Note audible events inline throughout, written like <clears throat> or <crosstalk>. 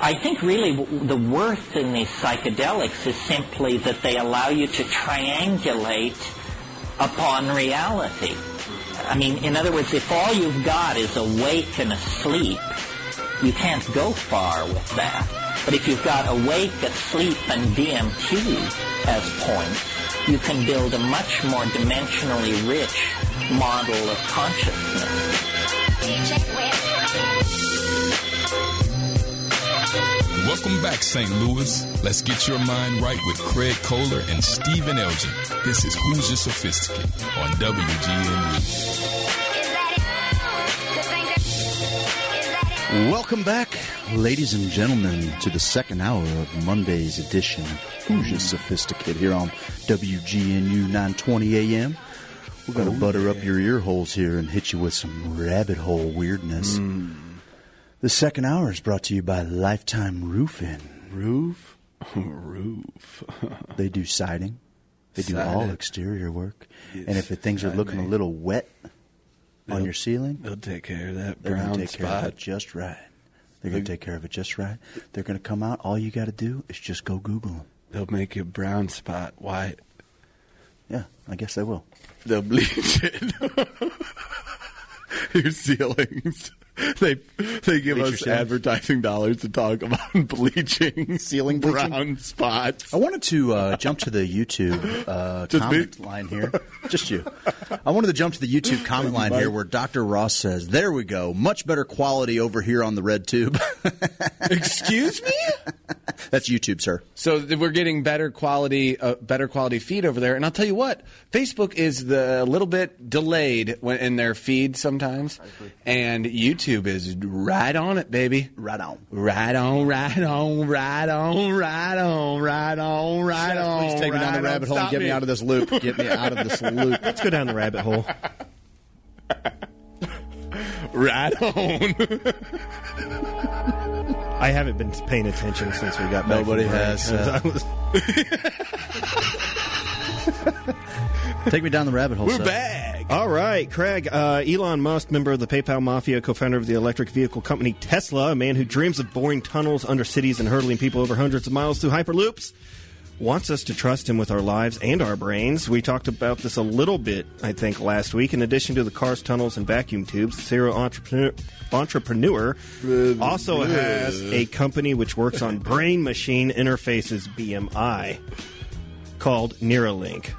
I think really the worth in these psychedelics is simply that they allow you to triangulate upon reality. I mean, in other words, if all you've got is awake and asleep, you can't go far with that. But if you've got awake, asleep, and DMT as points, you can build a much more dimensionally rich model of consciousness. Welcome back, St. Louis. Let's get your mind right with Craig Kohler and Stephen Elgin. This is Who's Your Sophisticate on WGNU. Welcome back, ladies and gentlemen, to the second hour of Monday's edition of Who's Your Sophisticate here on WGNU 920 AM. We're going to oh, butter up your ear holes here and hit you with some rabbit hole weirdness. Mm. The second hour is brought to you by Lifetime Roofing. Roof? <laughs> Roof. <laughs> They do siding. They do all exterior work. Yes, and if the things are looking a little wet on They'll- your ceiling, They'll take care of that they're going brown to take care of spot. it just right. They're going to take care of it just right. They're going to come out. All you got to do is just go Google them. They'll make your brown spot white. Yeah, I guess they will. They'll bleach it. <laughs> your ceilings. <laughs> They they give Bleach us advertising dollars to talk about <laughs> bleaching Ceiling bleaching? brown spots. I wanted to uh, jump to the YouTube uh, comment me? line here. Just you. I wanted to jump to the YouTube comment line here where Dr. Ross says, There we go. Much better quality over here on the red tube. <laughs> Excuse me? That's YouTube, sir. So we're getting better quality, uh, better quality feed over there. And I'll tell you what, Facebook is the little bit delayed when, in their feed sometimes, and YouTube is right on it, baby. Right on. Right on, right on, right on, right on, right on, right on. Please take me down the rabbit hole and get me out of this loop. Get me out of this <laughs> loop. Let's go down the rabbit hole. <laughs> Right on. <laughs> I haven't been paying attention since we got back. Nobody from has, uh, <laughs> <laughs> Take me down the rabbit hole. We're sir. back. All right, Craig. Uh, Elon Musk, member of the PayPal mafia, co-founder of the electric vehicle company Tesla, a man who dreams of boring tunnels under cities and hurtling people over hundreds of miles through hyperloops, wants us to trust him with our lives and our brains. We talked about this a little bit, I think, last week. In addition to the cars, tunnels, and vacuum tubes, the serial entrepreneur, entrepreneur also has a company which works on brain-machine interfaces (BMI) called Neuralink.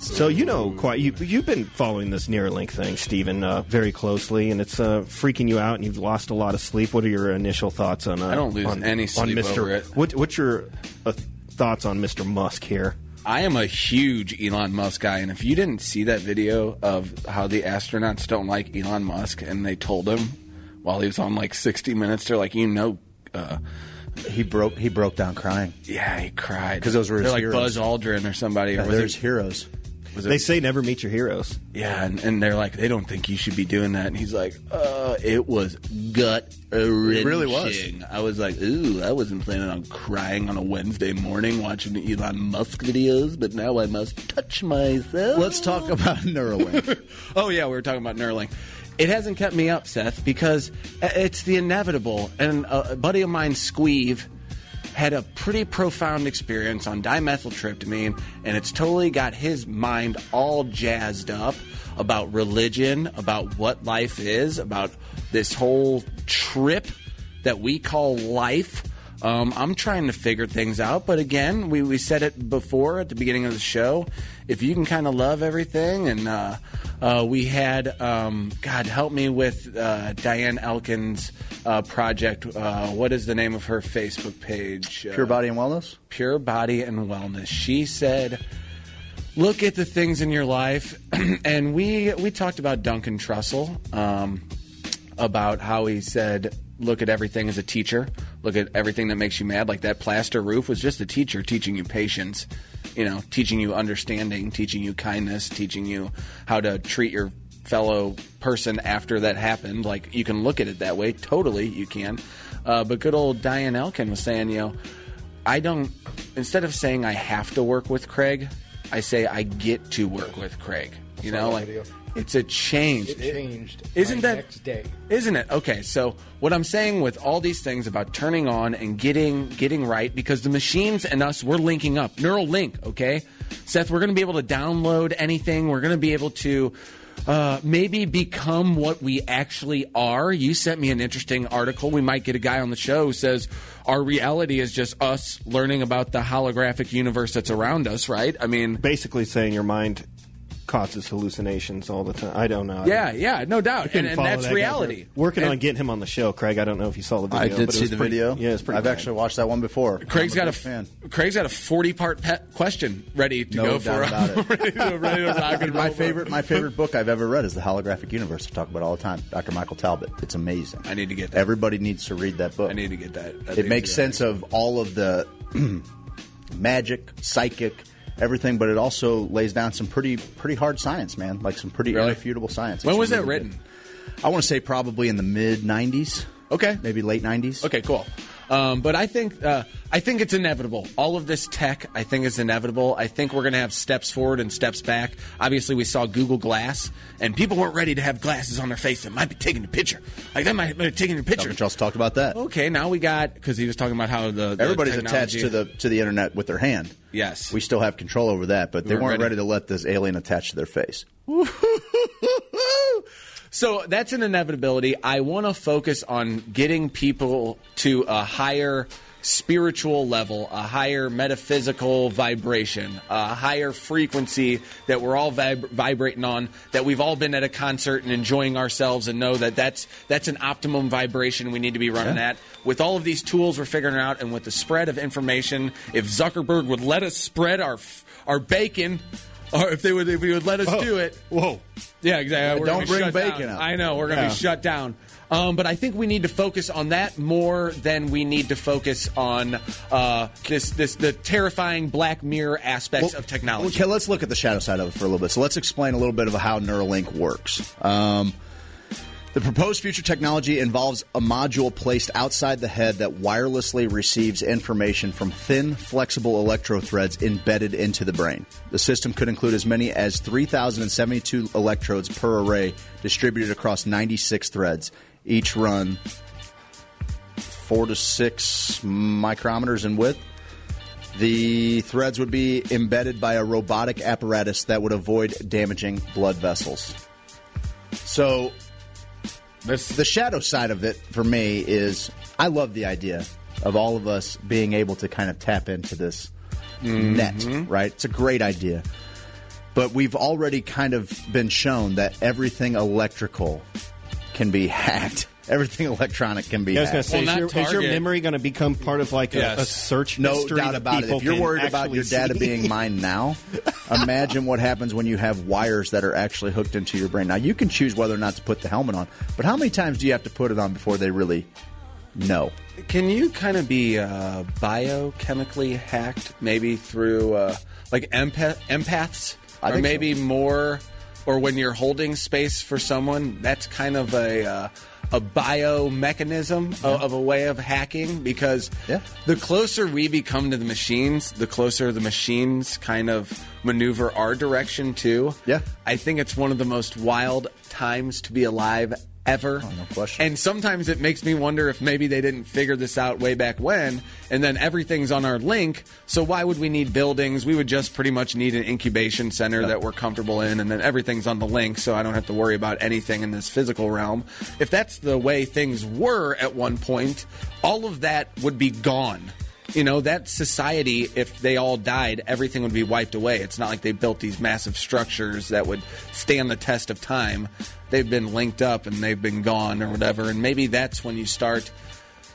So you know quite you you've been following this Neuralink thing, Stephen, uh, very closely, and it's uh, freaking you out, and you've lost a lot of sleep. What are your initial thoughts on? Uh, I don't lose on, any on sleep Mr. over it. What, what's your uh, thoughts on Mr. Musk here? I am a huge Elon Musk guy, and if you didn't see that video of how the astronauts don't like Elon Musk, and they told him while he was on like 60 Minutes, they're like, you know, uh, He broke. He broke down crying. yeah, he cried Because those were his they're like heroes. Buzz Aldrin or somebody. Yeah, or was there's it- heroes. Was it- They say never meet your heroes. yeah, and, and they're like, they don't think you should be doing that, and he's like, uh, it was gut wrenching. really was. I was like, ooh, I wasn't planning on crying on a Wednesday morning watching Elon Musk videos, but now I must touch myself. Let's talk about Neuralink. <laughs> Oh yeah, we were talking about Neuralink. It hasn't kept me up, Seth, because it's the inevitable. And a buddy of mine, Squeeve, had a pretty profound experience on dimethyltryptamine, and it's totally got his mind all jazzed up about religion, about what life is, about this whole trip that we call life. Um, I'm trying to figure things out, but again, we, we said it before at the beginning of the show. If you can kind of love everything, and uh, uh, we had, um, God help me with uh, Diane Elkins' uh, project. Uh, what is the name of her Facebook page? Uh, Pure Body and Wellness. Pure Body and Wellness. She said, "Look at the things in your life," <clears throat> and we we talked about Duncan Trussell, um, about how he said, "Look at everything as a teacher. Look at everything that makes you mad." Like that plaster roof was just a teacher teaching you patience, you know, teaching you understanding, teaching you kindness, teaching you how to treat your fellow person after that happened. Like you can look at it that way. Totally, you can. Uh, but good old Diane Elkin was saying, you know. I don't. Instead of saying I have to work with Craig, I say I get to work with Craig. You know, like It's a change. It changed. Isn't my that next day? Isn't it? Okay, so what I'm saying with all these things about turning on and getting getting right because the machines and us we're linking up. Neural link, okay? Seth, we're going to be able to download anything. We're going to be able to uh, maybe become what we actually are. You sent me an interesting article. We might get a guy on the show who says our reality is just us learning about the holographic universe that's around us, right? I mean, Basically saying your mind causes hallucinations all the time. I don't know. I yeah, yeah, no doubt. And, and that's that reality. Working And- on getting him on the show, Craig. I don't know if you saw the video. I did but it see was the pretty- video. Yeah, it's pretty. I've bad. actually watched that one before. Craig's I'm got a big fan. Craig's got a forty part pet question ready to No go doubt for about it. <laughs> ready, to, ready to rock and. My favorite, my favorite book I've ever read is The Holographic Universe. I talk about all the time. Dr. Michael Talbot. It's amazing. I need to get that. Everybody needs to read that book. I need to get that. That it makes good. sense of all of the <clears throat> magic, psychic, everything, but it also lays down some pretty pretty hard science, man. Like some pretty Really? irrefutable science. When It's was that written? good. I want to say probably in the mid '90s. Okay. maybe late '90s. Okay, cool. Um, but I think uh, I think it's inevitable. All of this tech, I think, is inevitable. I think we're going to have steps forward and steps back. Obviously, we saw Google Glass, and people weren't ready to have glasses on their face that might be taking a picture. Like that might be taking a picture. Dr. Charles talked about that. Okay, now we got because he was talking about how the, the Everybody's attached to the to the internet with their hand. Yes. we still have control over that, but they weren't weren't ready. ready to let this alien attach to their face. <laughs> So that's an inevitability. I want to focus on getting people to a higher spiritual level, a higher metaphysical vibration, a higher frequency that we're all vib- vibrating on, that we've all been at a concert and enjoying ourselves and know that that's, that's an optimum vibration we need to be running at. With all of these tools we're figuring out and with the spread of information, if Zuckerberg would let us spread our, f- our bacon, or if they would, if he would let us do it, Whoa. yeah, exactly. We're don't bring bacon down. out. I know we're going to Yeah. be shut down. Um, but I think we need to focus on that more than we need to focus on uh, this this the terrifying Black Mirror aspects of technology. Okay, let's look at the shadow side of it for a little bit. So let's explain a little bit of how Neuralink works. Um, the proposed future technology involves a module placed outside the head that wirelessly receives information from thin, flexible electrothreads embedded into the brain. The system could include as many as 3,072 electrodes per array distributed across 96 threads, each run four to six micrometers in width. The threads would be embedded by a robotic apparatus that would avoid damaging blood vessels. So, the shadow side of it for me is I love the idea of all of us being able to kind of tap into this net, mm-hmm. right? It's a great idea. But we've already kind of been shown that everything electrical can be <laughs> hacked. Everything <laughs> electronic can be Yeah, I was going to say, Well, is, your, is your memory going to become part of like a, Yes. a search No history doubt about it. If you're worried about your data see? being mined now, <laughs> imagine what happens when you have wires that are actually hooked into your brain. Now, you can choose whether or not to put the helmet on, but how many times do you have to put it on before they really know? Can you kind of be uh, biochemically hacked, maybe through uh, like empath- empaths, I or maybe so. more, or when you're holding space for someone, that's kind of a uh, a biomechanism of, of a way of hacking. Because Yeah. the closer we become to the machines, the closer the machines kind of maneuver our direction too. Yeah. I think it's one of the most wild times to be alive ever. Oh, no question. And sometimes it makes me wonder if maybe they didn't figure this out way back when, and then everything's on our link. So why would we need buildings? We would just pretty much need an incubation center that we're comfortable in, and then everything's on the link, so I don't have to worry about anything in this physical realm. If that's the way things were at one point, all of that would be gone. You know, that society, if they all died, everything would be wiped away. It's not like they built these massive structures that would stand the test of time. They've been linked up and they've been gone or whatever. And maybe that's when you start,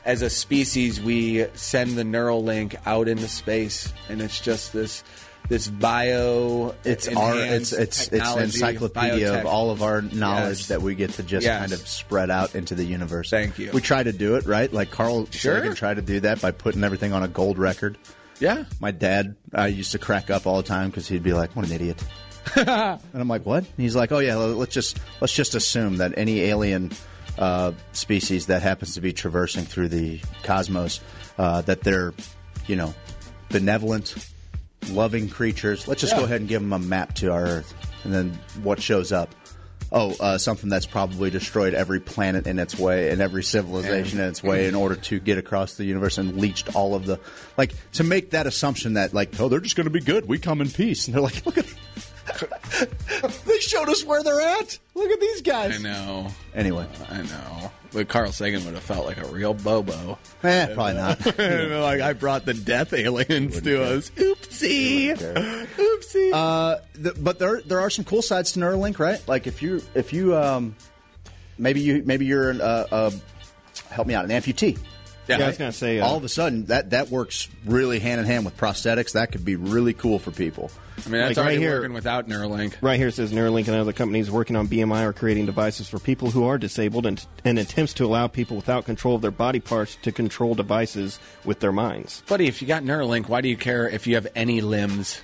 as a species, we send the neural link out into space, and it's just this. This bio, It's our it's it's it's an encyclopedia biotech. of all of our knowledge Yes. that we get to just Yes. kind of spread out into the universe. Thank you. We try to do it right, like Carl Sure. Sagan tried to do that by putting everything on a gold record. Yeah, My dad uh, used to crack up all the time because he'd be like, "What an idiot." <laughs> and I'm like, "What?" And he's like, "Oh yeah, let's just let's just assume that any alien uh, species that happens to be traversing through the cosmos, uh, that they're, you know, benevolent, loving creatures. Let's just go ahead and give them a map to our Earth, and then what shows up." oh, uh, something that's probably destroyed every planet in its way and every civilization in its way in order to get across the universe and leached all of the like to make that assumption that like oh they're just going to be good. We come in peace, and they're like look at. <laughs> they showed us where they're at. Look at these guys. I know. Anyway, I know. But Carl Sagan would have felt like a real bobo. eh, probably not. <laughs> like I brought the death aliens to us. Oopsie. Oopsie. Uh, th- but there there are some cool sides to Neuralink, right? Like if you if you um, maybe you maybe you're an, uh, uh, help me out an amputee. Yeah, I was going to say. Uh, All of a sudden, that that works really hand in hand with prosthetics. That could be really cool for people. I mean, that's like already right here- working without Neuralink. Right here it says Neuralink and other companies working on BMI are creating devices for people who are disabled and, and attempts to allow people without control of their body parts to control devices with their minds. Buddy, if you got Neuralink, why do you care if you have any limbs?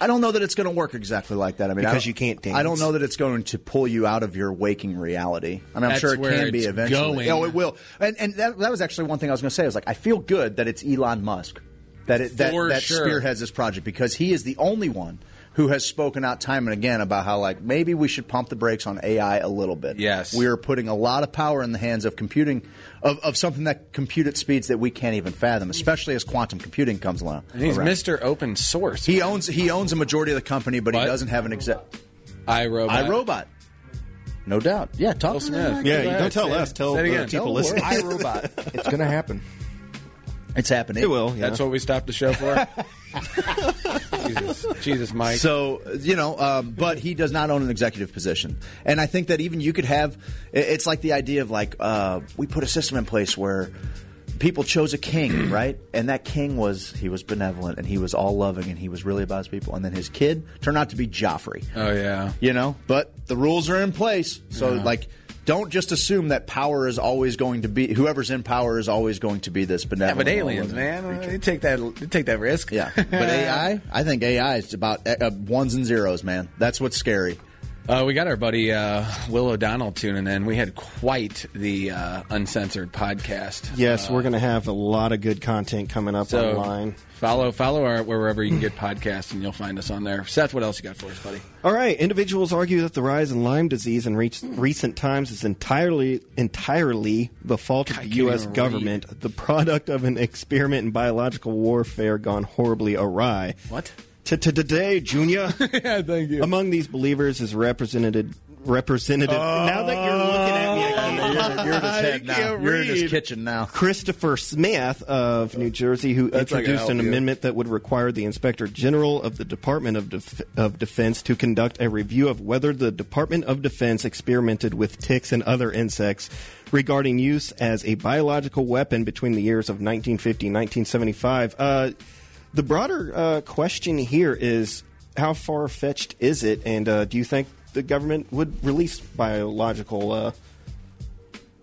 I don't know that it's going to work exactly like that. I mean, Because don't- you can't dance. I don't know that it's going to pull you out of your waking reality. I mean, I'm That's sure it where can be eventually. going. Oh, it will. And and that, that was actually one thing I was going to say. I was like, I feel good that it's Elon Musk that it, that, For that sure. spearheads this project because he is the only one who has spoken out time and again about how like maybe we should pump the brakes on AI a little bit. Yes. we are putting a lot of power in the hands of computing of, of something that compute at speeds that we can't even fathom, especially as quantum computing comes along. And he's around. Mr. Open Source. He owns he owns a majority of the company, but What? he doesn't have an exec. iRobot. iRobot. No doubt. Yeah, talk Will to Smith. Yeah, you don't tell us, tell the people Tell listening. iRobot. It's going to happen. It's happening. It will. Yeah. That's what we stopped the show for. <laughs> <laughs> Jesus, Jesus, Mike. So you know, um, but he does not own an executive position, and I think that even you could have. It's like the idea of like uh, we put a system in place where people chose a king, <clears throat> right? And that king was he was benevolent and he was all loving and he was really about his people, and then his kid turned out to be Joffrey. oh yeah. you know but the rules are in place so like don't just assume that power is always going to be whoever's in power is always going to be this Yeah, benevolent but aliens, man, creature. you take that, you take that risk. yeah but <laughs> ai i think ai is about uh, uh, ones and zeros man that's what's scary Uh, we got our buddy uh, Will O'Donnell tuning in. We had quite the uh, uncensored podcast. Yes, we're going to have a lot of good content coming up So online. Follow follow our wherever you can get podcasts, and you'll find us on there. Seth, what else you got for us, buddy? All right. Individuals argue that the rise in Lyme disease in re- recent times is entirely entirely the fault of the U.S. even government, the product of an experiment in biological warfare gone horribly awry. What? To today, Junior. <laughs> yeah, thank you. Among these believers is represented representative. now that you're looking at me, I can't. you're, you're in his <laughs> head now you're in his kitchen now Christopher Smith of New Jersey, who That's introduced an amendment that would require the Inspector General of the Department of, Def- of Defense to conduct a review of whether the Department of Defense experimented with ticks and other insects regarding use as a biological weapon between the years of 1950 and 1975. Uh, the broader uh, question here is how far fetched is it, and uh, do you think the government would release biological uh,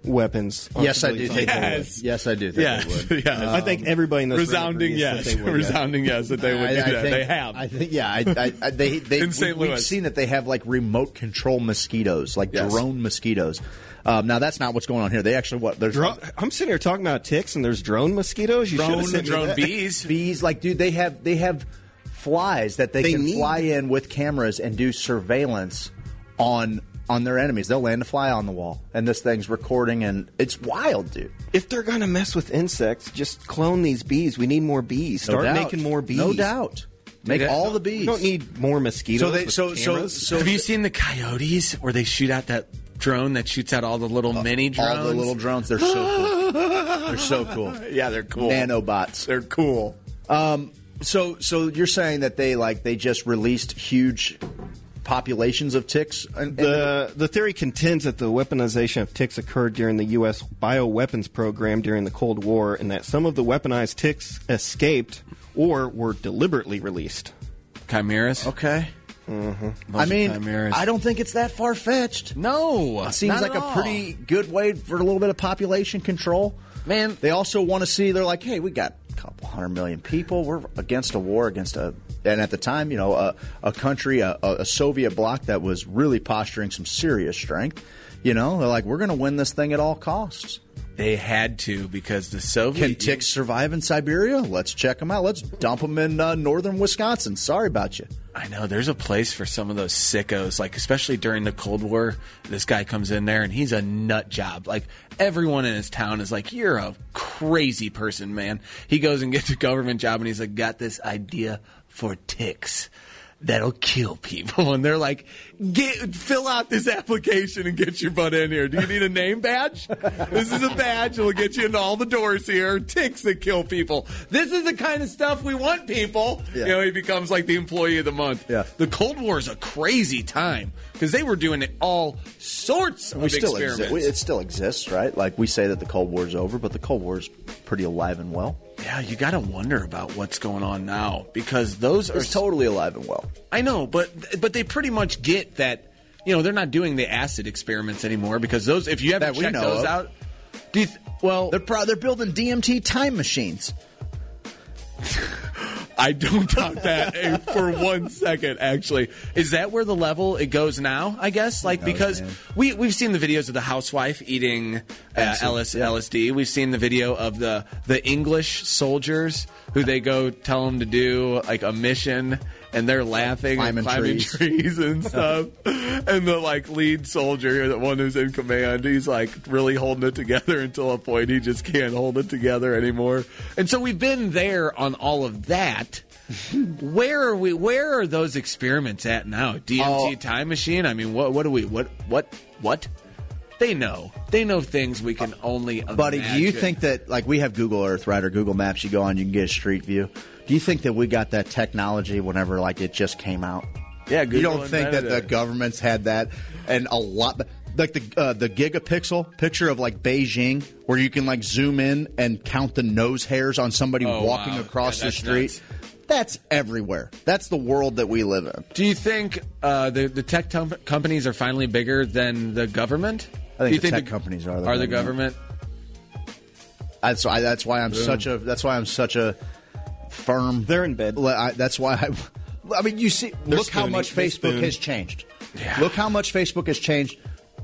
weapons? yes i do think they Yes. would. <laughs> yes i do think Yeah, they would yeah. I think everybody in this room resounding yes, they would, resounding yes that they would I- do I that. think- they have. I think, yeah. I, I, I, they, <laughs> they, In St. we, have seen that they have like remote control mosquitoes, like Yes. drone mosquitoes. Um, now that's not what's going on here. They actually what there's Dro- I'm sitting here talking about ticks, and there's drone mosquitoes. You Drone- drone <laughs> bees. bees. Like, dude, they have they have flies that they, They can need- fly in with cameras and do surveillance on on their enemies. They'll land a fly on the wall, and this thing's recording, and it's wild, dude. If they're gonna mess with insects, just clone these bees. We need more bees. No Start doubt. making more bees. No doubt. Make Dude, all the bees. We don't need more mosquitoes. So they so so so have you seen the coyotes where they shoot out that drone that shoots out all the little uh, mini drones? all the little drones? They're so cool. <laughs> they're so cool. yeah, they're cool. Nanobots. They're cool. Um, so, so you're saying that they like they just released huge populations of ticks? And, The the theory contends that the weaponization of ticks occurred during the U.S. bioweapons program during the Cold War, and that some of the weaponized ticks escaped or were deliberately released. Chimeras. okay. Mm-hmm. I mean, chimeras. I don't think it's that far fetched. No, It seems not like at a all. pretty good way for a little bit of population control. Man. they also want to see. They're like, hey, we got a couple hundred million people. We're against a war against a, and at the time, you know, a, a country, a, a Soviet bloc that was really posturing some serious strength. You know, they're like, we're going to win this thing at all costs. They had to because the Soviet Can ticks survive in Siberia? Let's check them out. Let's dump them in uh, northern Wisconsin. Sorry about you. I know there's a place for some of those sickos, like especially during the Cold War. This guy comes in there and he's a nut job. Like everyone in his town is like, "You're a crazy person, man." He goes and gets a government job and he's like, "Got this idea for ticks." That'll kill people, <laughs> and they're like, "Get fill out this application and get your butt in here. Do you need a name badge? this is a badge. It'll get you into all the doors here. Ticks that kill people. This is the kind of stuff we want, people. Yeah. You know, he becomes like the employee of the month. Yeah. The Cold War is a crazy time because they were doing it all sorts of we still experiments. exist. It still exists, right? Like we say that the Cold War is over, but the Cold War is pretty alive and well. Yeah, you got to wonder about what's going on now because those are. Totally alive and well. I know, but but they pretty much get that. You know, they're not doing the acid experiments anymore because those. If you haven't That we checked those of. out, do you th- well, They're pro- they're building DMT time machines. <laughs> I don't doubt that eh, for one second. Actually, is that where the level it goes now? I guess like knows, because man. we we've seen the videos of the housewife eating uh, LS, yeah. LSD. We've seen the video of the the English soldiers who they go tell them to do like a mission. And they're laughing Climbing and climbing trees. trees and <laughs> stuff. and the like lead soldier, or the one who's in command, he's like really holding it together until a point he just can't hold it together anymore. And so we've been there on all of that. <laughs> where are we? Where are those experiments at now? DMT Oh. time machine? I mean, what? What do we? What? What? What? They know. They know things we can only. Buddy, do you think that like we have Google Earth, right, or Google Maps? You go on, you can get a street view. Do you think that we got that technology whenever like it just came out? Yeah, you don't think that invented the governments had that and a lot, like the uh, the gigapixel picture of like Beijing, where you can like zoom in and count the nose hairs on somebody Oh, walking wow. across Yeah, the street? nuts. That's everywhere. That's the world that we live in. Do you think uh, the the tech tum- companies are finally bigger than the government? I think Do you the tech companies are the are the government. government. That's why. That's why I'm such a. That's why I'm such a firm. They're in bed. I, that's why I. I mean, you see, They're look how much They Facebook spoon. has changed. Look how much Facebook has changed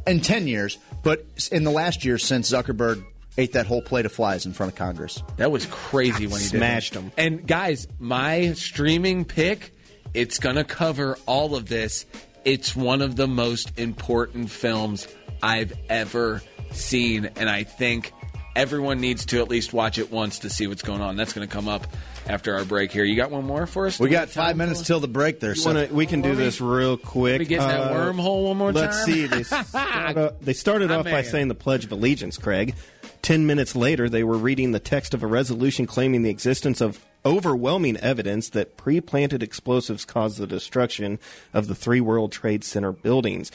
in ten years, but in the last year since Zuckerberg ate that whole plate of flies in front of Congress. That was crazy when he Smashed them. And guys, my streaming pick, it's gonna cover all of this. It's one of the most important films I've ever seen, and I think everyone needs to at least watch it once to see what's going on. That's gonna come up after our break here. You got one more for us? We got five minutes for- till the break. There, so wanna- we can do this real quick. we get in that uh, wormhole one more let's time? see. They, <laughs> start off- they started off by man. saying the Pledge of Allegiance, Craig. Ten minutes later, they were reading the text of a resolution claiming the existence of overwhelming evidence that pre planted explosives caused the destruction of the three World Trade Center buildings.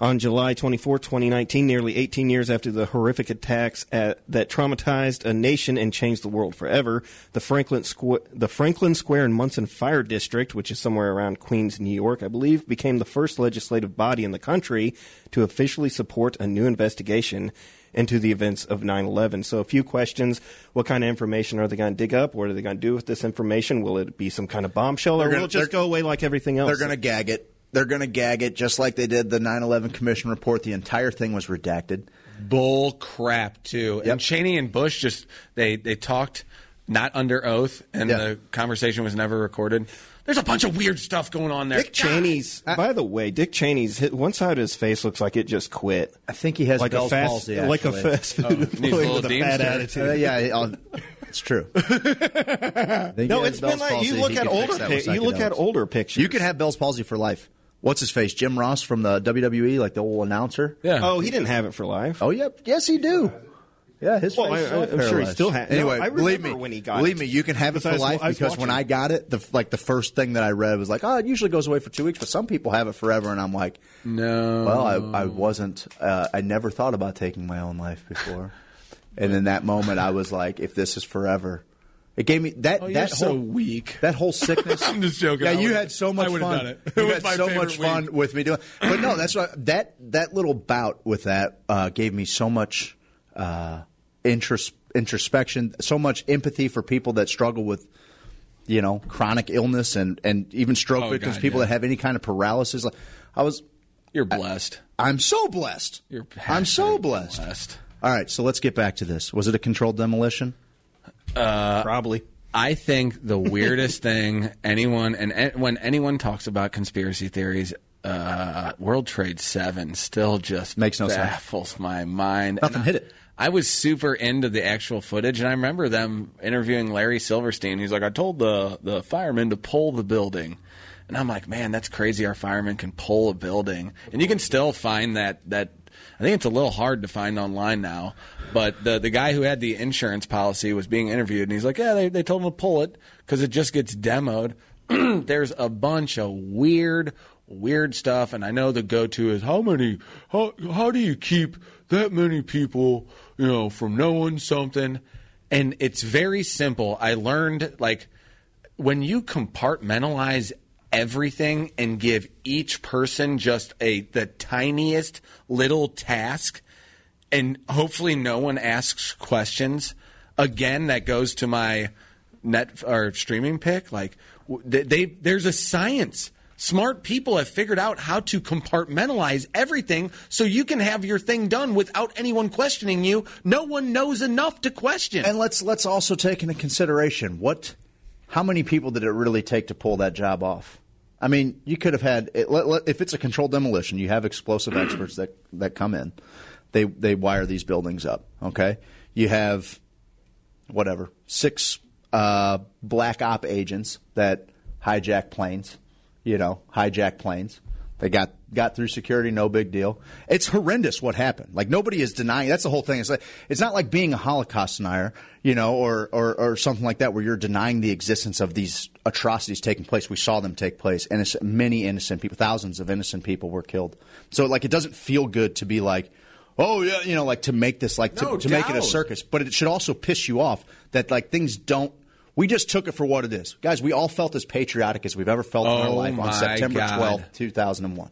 On July 24, 2019, nearly 18 years after the horrific attacks at, that traumatized a nation and changed the world forever, the Franklin, Squ- the Franklin Square and Munson Fire District, which is somewhere around Queens, New York, I believe, became the first legislative body in the country to officially support a new investigation into the events of 9-11. So a few questions. What kind of information are they going to dig up? What are they going to do with this information? Will it be some kind of bombshell or gonna- will it just go away like everything else? They're going to gag it. They're going to gag it just like they did the 9/11 Commission report. The entire thing was redacted. bull crap too. Yep. And Cheney and Bush just they they talked not under oath, and Yeah. the conversation was never recorded. There's a bunch of weird stuff going on there. Dick Cheney's. by the way, Dick Cheney's hit, one side of his face looks like it just quit. I think he has like Bell's a fast, palsy. like a fast food Oh, employee with a fat Deemster. attitude. Uh, yeah, I'll, it's true. <laughs> no, it's been like you look at older. Pic- you look at older pictures. You can have Bell's palsy for life. What's his face? Jim Ross from the WWE, like the old announcer. Yeah. Oh, he didn't have it for life. Oh, yep. Yes, he do. Yeah, his Well, face. I- is still I- I'm sure he paralyzed. still ha- no, Anyway, I believe me, when he got believe it. me, you can have it for life was because when. I got it, the like the first thing that I read was like, oh, it usually goes away for two weeks, but some people have it forever, and I'm like, no. well, I, I wasn't. Uh, I never thought about taking my own life before, <laughs> and in that moment, I was like, if this is forever, it gave me that Oh, that so whole weak. that whole sickness. <laughs> I'm just joking. Yeah, you had so much would've fun. done it. It You had so much fun week. with me doing. <clears throat> But no, that's what that that little bout with that uh, gave me so much uh, intros, introspection, so much empathy for people that struggle with you know chronic illness and and even stroke Oh, victims, God, people yeah. that have any kind of paralysis. Like, I was, You're blessed. I'm so blessed. You're I'm so passionate blessed. All right, so let's get back to this. Was it a controlled demolition? Probably. I think the weirdest <laughs> thing anyone and and when anyone talks about conspiracy theories, uh, World Trade Seven still just Makes no sense. baffles my mind. Nothing And hit it. I was super into the actual footage, and I remember them interviewing Larry Silverstein. He's like, "I told the the firemen to pull the building," and I'm like, "Man, that's crazy. Our firemen can pull a building, and you can still find that that." I think it's a little hard to find online now, but the the guy who had the insurance policy was being interviewed, and he's like, "Yeah, they they told him to pull it because it just gets demoed." <clears throat> There's a bunch of weird, weird stuff, and I know the go to is how many, how how do you keep that many people, you know, from knowing something? And it's very simple. I learned like when you compartmentalize everything and give each person just a the tiniest little task. And hopefully no one asks questions again that goes to my net or streaming pick. Like they, they there's a science. Smart people have figured out how to compartmentalize everything so you can have your thing done without anyone questioning you. No one knows enough to question. And let's let's also take into consideration what, how many people did it really take to pull that job off? I mean, you could have had it, let, let- if it's a controlled demolition, you have explosive <clears throat> experts that that come in, they they wire these buildings up. Okay, you have whatever six uh, black op agents that hijack planes. You know, hijack planes. They got got through security, no big deal. It's horrendous what happened. Like nobody is denying. That's the whole thing. It's like it's not like being a Holocaust denier, you know, or or, or something like that, where you're denying the existence of these atrocities taking place. We saw them take place, and many innocent people, thousands of innocent people were killed. So like it doesn't feel good to be like. Oh yeah, you know, like to make this like to, No to make it a circus, but it should also piss you off that like things don't. We just took it for what it is, guys. We all felt as patriotic as we've ever felt in our Oh, life on September God. twelfth, two thousand and one.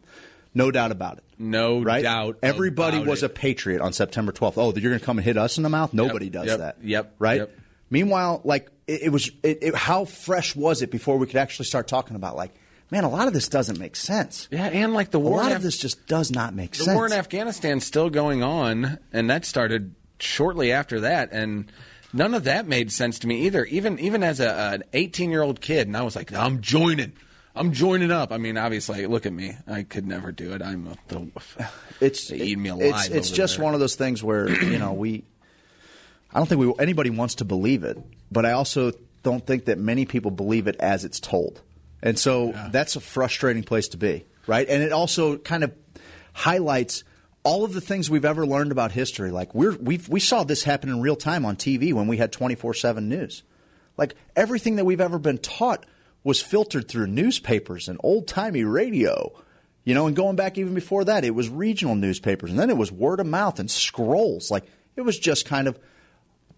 No doubt about it. No right? doubt Everybody was it. a patriot on September twelfth. Oh, you're going to come and hit us in the mouth? Nobody does yep, that. yep, Right. yep. Meanwhile, like it, it was, it, how fresh was it before we could actually start talking about like, man, a lot of this doesn't make sense. yeah and like the war. A lot in of Af- this just does not make the sense. The war in Afghanistan's still going on, and that started shortly after that, and none of that made sense to me either. Even even as a, an 18 year old kid, and I was like, I'm joining. I'm joining up. I mean, obviously, look at me. I could never do it. I'm a, the, <sighs> it's they eat me alive. it's over just there. one of those things where you know we. I don't think we anybody wants to believe it, but I also don't think that many people believe it as it's told, and so that's a frustrating place to be, right? And it also kind of highlights all of the things we've ever learned about history. Like we're we we saw this happen in real time on TV when we had twenty four seven news. Like everything that we've ever been taught was filtered through newspapers and old timey radio. You know, and going back even before that, it was regional newspapers, and then it was word of mouth and scrolls. Like it was just kind of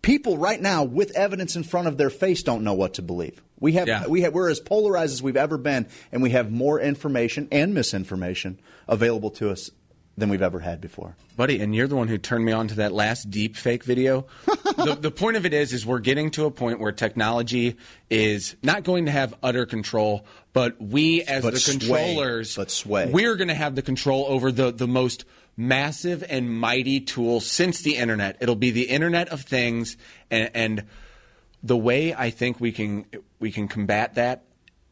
people right now with evidence in front of their face don't know what to believe. We have, Yeah. we have, we're as polarized as we've ever been, and we have more information and misinformation available to us than we've ever had before. buddy, and you're the one who turned me on to that last deep fake video. <laughs> the, the point of it is, is we're getting to a point where technology is not going to have utter control, but we as But the sway. controllers, But sway. we're going to have the control over the the most massive and mighty tool since the internet. It'll be the Internet of Things, and, and the way I think we can we can combat that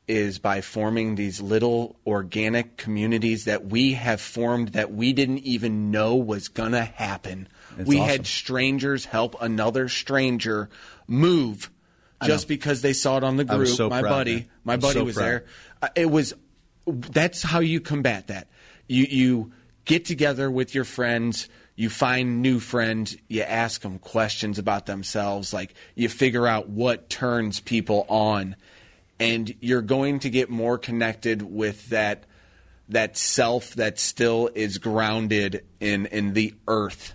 is by forming these little organic communities that we have formed that we didn't even know was gonna happen. It's we awesome. had strangers help another stranger move just because they saw it on the group. so my proud, buddy, my I'm buddy so was proud. there. Uh, it was that's how you combat that. You you get together with your friends, you find new friends, you ask them questions about themselves, like you figure out what turns people on and you're going to get more connected with that that self that still is grounded in in the earth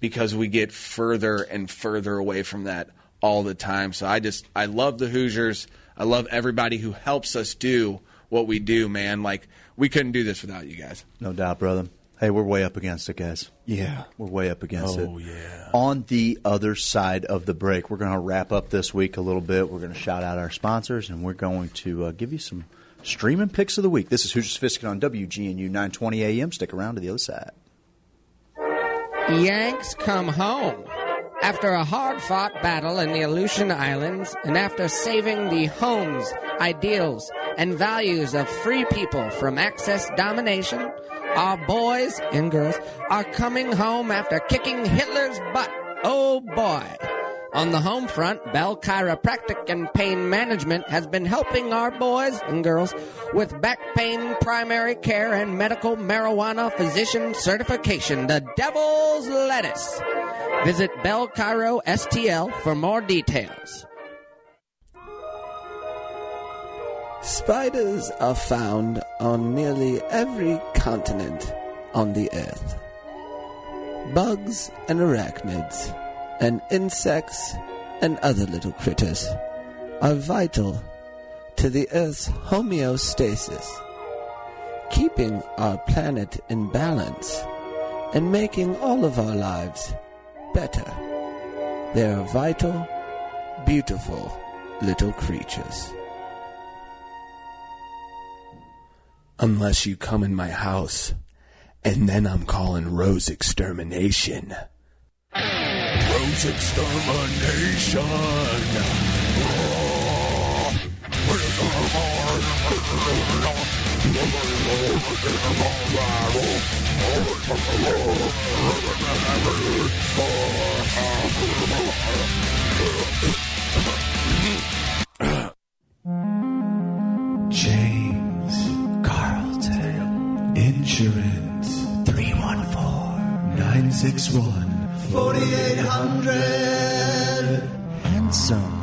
because we get further and further away from that all the time. So I just I love the Hoosiers. I love everybody who helps us do what we do, man. Like we couldn't do this without you guys. No doubt, brother. Hey, we're way up against it, guys. Yeah. We're way up against it. Oh, yeah. On the other side of the break, we're going to wrap up this week a little bit. We're going to shout out our sponsors, and we're going to uh, give you some streaming picks of the week. This is Who's Your Sophisticate on WGNU 920 AM. Stick around to the other side. Yanks come home. After a hard fought battle in the Aleutian Islands, and after saving the homes, ideals, and values of free people from Axis domination, our boys and girls are coming home after kicking Hitler's butt. Oh boy. On the home front, Bell Chiropractic and Pain Management has been helping our boys and girls with back pain, primary care, and medical marijuana physician certification. The Devil's Lettuce. Visit Bell Chiro STL for more details. Spiders are found on nearly every continent on the earth. Bugs and arachnids, and insects and other little critters are vital to the earth's homeostasis, keeping our planet in balance and making all of our lives better. They are vital, beautiful little creatures. Unless you come in my house, and then I'm calling Rose Extermination. Rose extermination. Insurance 314 961 4800 Handsome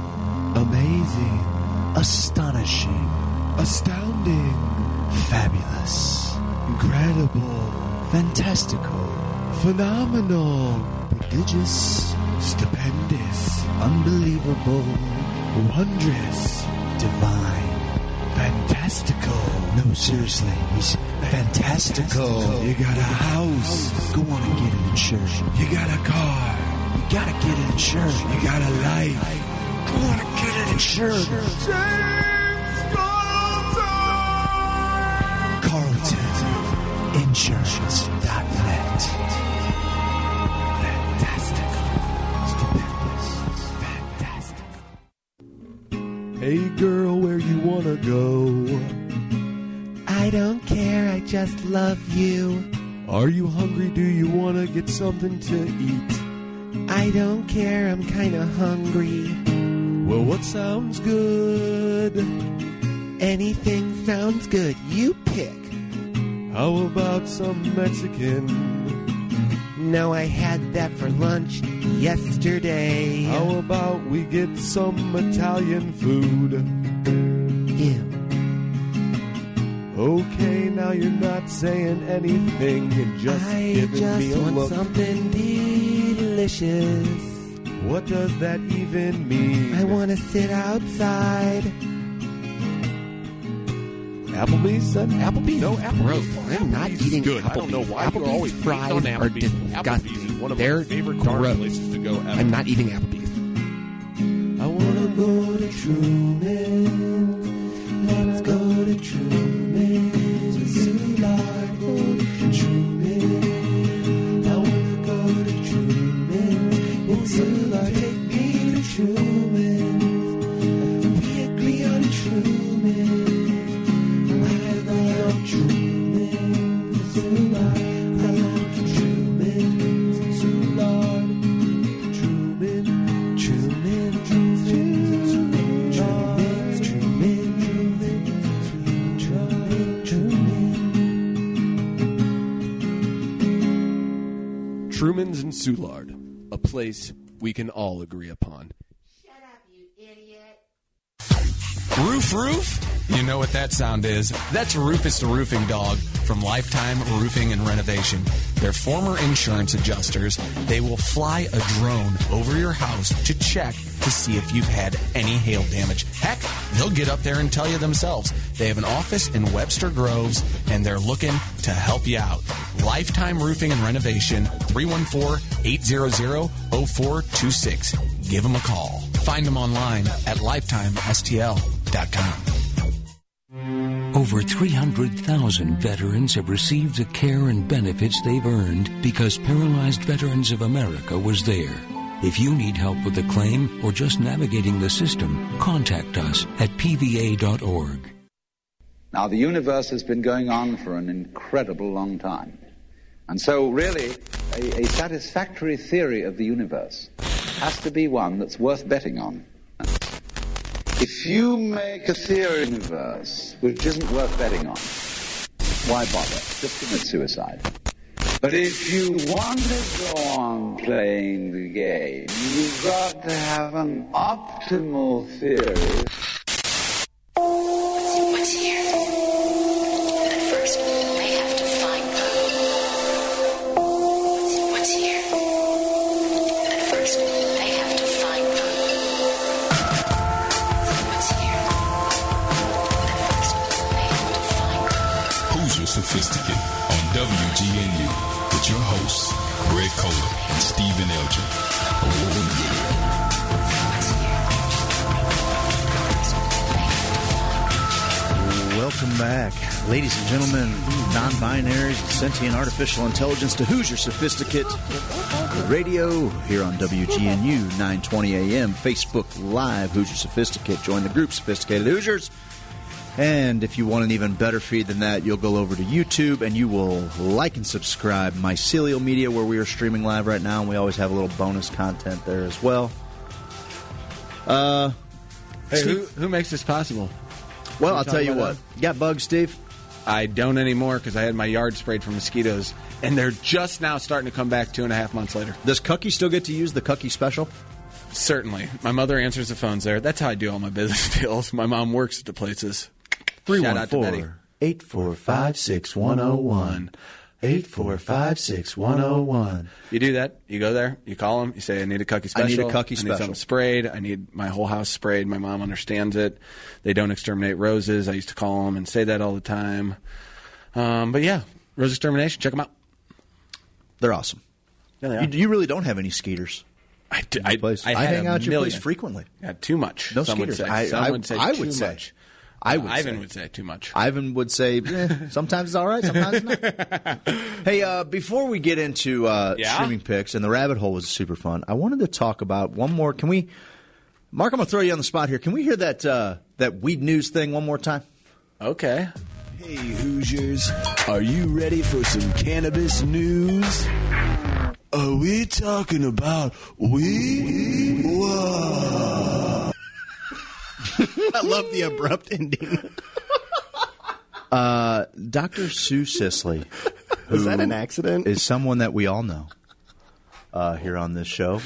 Amazing Astonishing Astounding Fabulous Incredible Fantastical Phenomenal Prodigious Stupendous Unbelievable Wondrous Divine Fantastical. No, seriously, he's fantastical. You got a house. Go on and get it insured. You got a car. You gotta get it insured. You got a life. Go on and get it insured. James Carlton. Insurance.net. Fantastical. Stupendous. Fantastic. Hey girl, where you wanna go? Just love you. Are you hungry? Do you wanna get something to eat? I don't care, I'm kinda hungry. Well, what sounds good? Anything sounds good, you pick. How about some Mexican? No, I had that for lunch yesterday. How about we get some Italian food? Ew. Okay, now you're not saying anything and just I giving just me a want look. something delicious. What does that even mean? I want to sit outside. Applebee's, son? Applebee's No, Applebee's. gross. I'm not eating good. Applebee's. I don't know why Applebee's you're always fries hating on are disgusting. Applebee's is one of They're my favorite darn gross. places to go ever. I'm not eating Applebee's. I wanna go to Truman. Place we can all agree upon. Roof Roof? You know what that sound is. That's Rufus the Roofing Dog from Lifetime Roofing and Renovation. They're former insurance adjusters. They will fly a drone over your house to check to see if you've had any hail damage. Heck, they'll get up there and tell you themselves. They have an office in Webster Groves and they're looking to help you out. Lifetime Roofing and Renovation, 314 800 0426. Give them a call. Find them online at Over 300,000 veterans have received the care and benefits they've earned because Paralyzed Veterans of America was there. If you need help with a claim or just navigating the system, contact us at pva.org. Now, the universe has been going on for an incredible long time. And so, really, a, a satisfactory theory of the universe has to be one that's worth betting on. If you make a theory universe which isn't worth betting on, why bother? Just commit suicide. But if you want to go on playing the game, you've got to have an optimal theory. Ladies and gentlemen, non-binaries, sentient artificial intelligence to Who's Your Sophisticate Radio here on WGNU 920 AM, Facebook Live, Who's Your Sophisticate. Join the group, Sophisticated Hoosiers. And if you want an even better feed than that, you'll go over to YouTube and you will like and subscribe Mycelial Media, where we are streaming live right now, and we always have a little bonus content there as well. Uh, Hey, who, who makes this possible? well, I'll tell you what. You got bugs, Steve? I don't anymore because I had my yard sprayed for mosquitoes, and they're just now starting to come back two and a half months later. Does Cucky still get to use the Cucky special? Certainly. My mother answers the phones there. That's how I do all my business <laughs> deals. My mom works at the places. Shout out to Betty. 8456101. 8456101. You do that. You go there. You call them. You say, "I need a cucky I need a Cucky I need something sprayed. I need my whole house sprayed." My mom understands it. They don't exterminate roses. I used to call them and say that all the time. Um, but yeah, rose extermination. Check them out. They're awesome. Yeah, they are. You, you really don't have any skeeters. I, d- at your place. I, I hang out at your place frequently. Yeah, too much. No some would skeeters. say. I- some I- would say I too would say. much. I would Ivan say. would say too much. Ivan would say, eh, sometimes it's all right, sometimes not. <laughs> hey, uh, before we get into uh, Yeah? streaming picks, and the rabbit hole was super fun, I wanted to talk about one more. Can we, Mark, I'm going to throw you on the spot here. Can we hear that, uh, that weed news thing one more time? Okay. Hey, Hoosiers, are you ready for some cannabis news? Are we talking about weed? Whoa. I love the abrupt ending. <laughs> Uh, Dr. Sue Sisley. Was that an accident? Is someone that we all know uh, here on this show.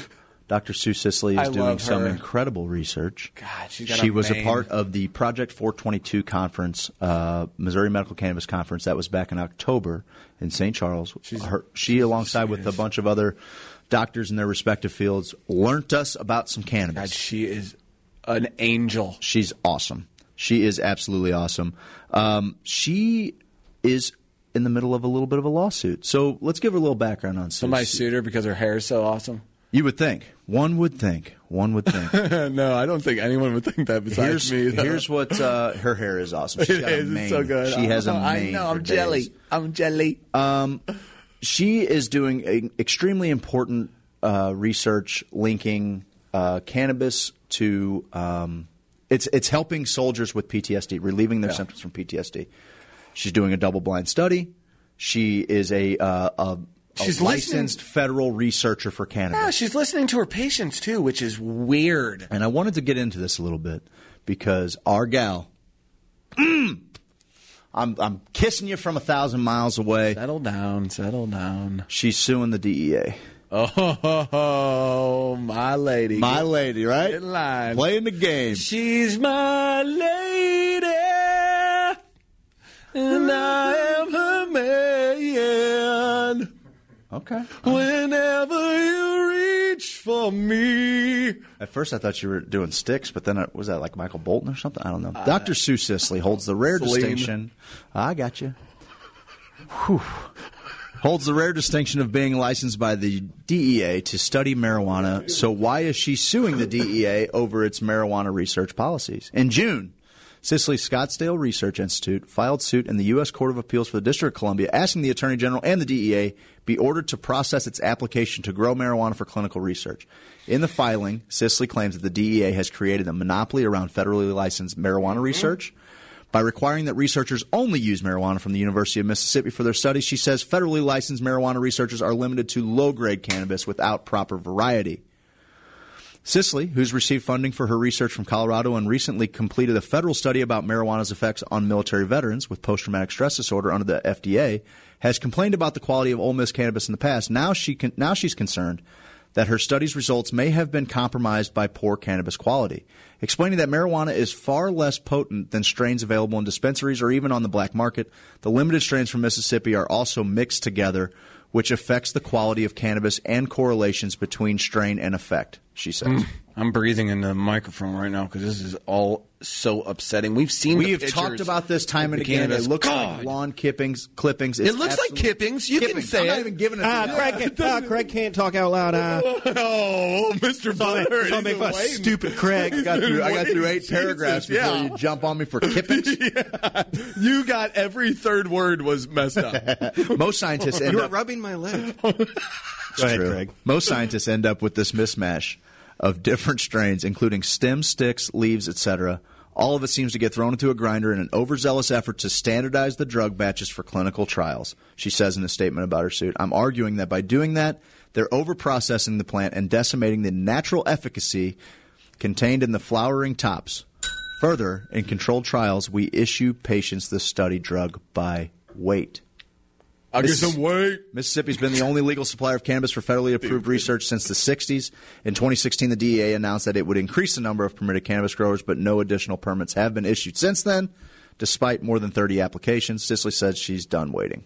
Dr. Sue Sisley is I doing some incredible research. God, she a was a part of the Project 422 conference, uh, Missouri Medical Cannabis Conference. That was back in October in St. Charles. Her, she, alongside with a bunch of other doctors in their respective fields, learnt us about some cannabis. God, she is an angel. She's awesome. She is absolutely awesome. Um, she is in the middle of a little bit of a lawsuit. So let's give her a little background on Sue. Somebody sued her because her hair is so awesome. You would think. One would think. One would think. <laughs> no, I don't think anyone would think that besides here's, me. though. here's what uh, her hair is awesome. She's <laughs> It got a is. It's so good. She has a Oh, I know. I'm jelly. days. I'm jelly. Um, she is doing extremely important uh, research linking uh, cannabis to um, it's it's helping soldiers with PTSD, relieving their symptoms from PTSD. She's doing a double blind study. She is a, uh, a, a She's licensed listening- federal researcher for cannabis. Yeah, she's listening to her patients too, which is weird. And I wanted to get into this a little bit because our gal, mm, I'm I'm kissing you from a thousand miles away. Settle down, settle down. She's suing the DEA. Oh, my lady. My lady, right? In line. Playing the game. She's my lady, and I am her man. Okay. Whenever you reach for me. At first, I thought you were doing sticks, but then it, was that like Michael Bolton or something? I don't know. Uh, Dr. Sue Sisley holds the rare Celine. distinction. I got you. Whew. Holds the rare distinction of being licensed by the DEA to study marijuana. So why is she suing the DEA over its marijuana research policies? In June, Sisley's Scottsdale Research Institute filed suit in the U.S. Court of Appeals for the District of Columbia, asking the Attorney General and the DEA be ordered to process its application to grow marijuana for clinical research. In the filing, Sicily claims that the DEA has created a monopoly around federally licensed marijuana research. By requiring that researchers only use marijuana from the University of Mississippi for their studies, she says federally licensed marijuana researchers are limited to low grade cannabis without proper variety. Sisley, who's received funding for her research from Colorado and recently completed a federal study about marijuana's effects on military veterans with post traumatic stress disorder under the FDA, has complained about the quality of Ole Miss cannabis in the past. Now she can, now she's concerned that her study's results may have been compromised by poor cannabis quality, explaining that marijuana is far less potent than strains available in dispensaries or even on the black market. The limited strains from Mississippi are also mixed together, which affects the quality of cannabis and correlations between strain and effect, she says. Mm. I'm breathing into the microphone right now because this is all so upsetting. We've seen. We the have talked about this time and again. It looks God. like lawn clippings. Clippings. It looks like Kippings. You can say I'm it. not even giving it. Ah, Craig, can't, ah, Craig can't talk out loud. Ah. <laughs> Oh, Mr. Saw me- Butter. saw me he's fuss. Stupid Craig. I got through, I got through eight <laughs> Jesus, paragraphs before yeah. you jump on me for kippings. <laughs> You got every third word was messed up. Most scientists end You were up rubbing my leg. Go ahead, true. Craig. Most scientists end up with this mismatch of different strains, including stems, sticks, leaves, etc. All of it seems to get thrown into a grinder in an overzealous effort to standardize the drug batches for clinical trials. She says in a statement about her suit, "I'm arguing that by doing that, they're overprocessing the plant and decimating the natural efficacy contained in the flowering tops. Further, in controlled trials, we issue patients the study drug by weight." I'll get some weight. Mississippi's been the only legal supplier of cannabis for federally approved research since the 60s. In 2016, the DEA announced that it would increase the number of permitted cannabis growers, but no additional permits have been issued since then. Despite more than 30 applications, Sisley says she's done waiting.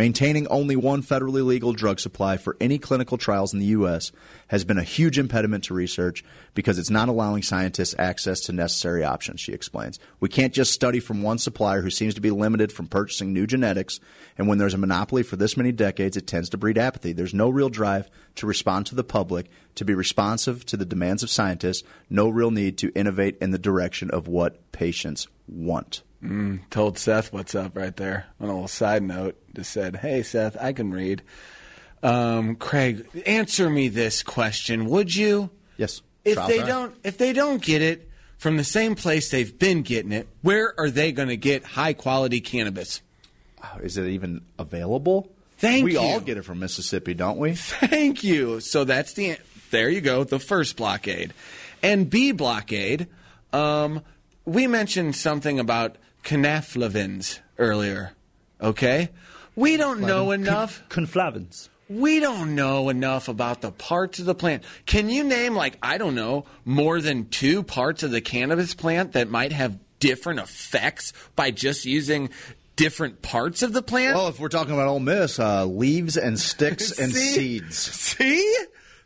Maintaining only one federally legal drug supply for any clinical trials in the U.S. has been a huge impediment to research because it's not allowing scientists access to necessary options, she explains. We can't just study from one supplier who seems to be limited from purchasing new genetics, and when there's a monopoly for this many decades, it tends to breed apathy. There's no real drive to respond to the public, to be responsive to the demands of scientists, no real need to innovate in the direction of what patients want. Mm, told Seth what's up right there. On a little side note, just said, "Hey Seth, I can read." Um, Craig, answer me this question, would you? Yes. If Trial they don't, if they don't get it from the same place they've been getting it, where are they going to get high quality cannabis? Is it even available? Thank we you. We all get it from Mississippi, don't we? <laughs> Thank you. So that's the there you go, the first blockade. And B blockade, um, we mentioned something about cannflavins earlier. Okay? We don't know enough. Conflavins. We don't know enough about the parts of the plant. Can you name, like, I don't know, more than two parts of the cannabis plant that might have different effects by just using different parts of the plant? Well, if we're talking about Ole Miss, uh, leaves and sticks <laughs> and See? seeds. See?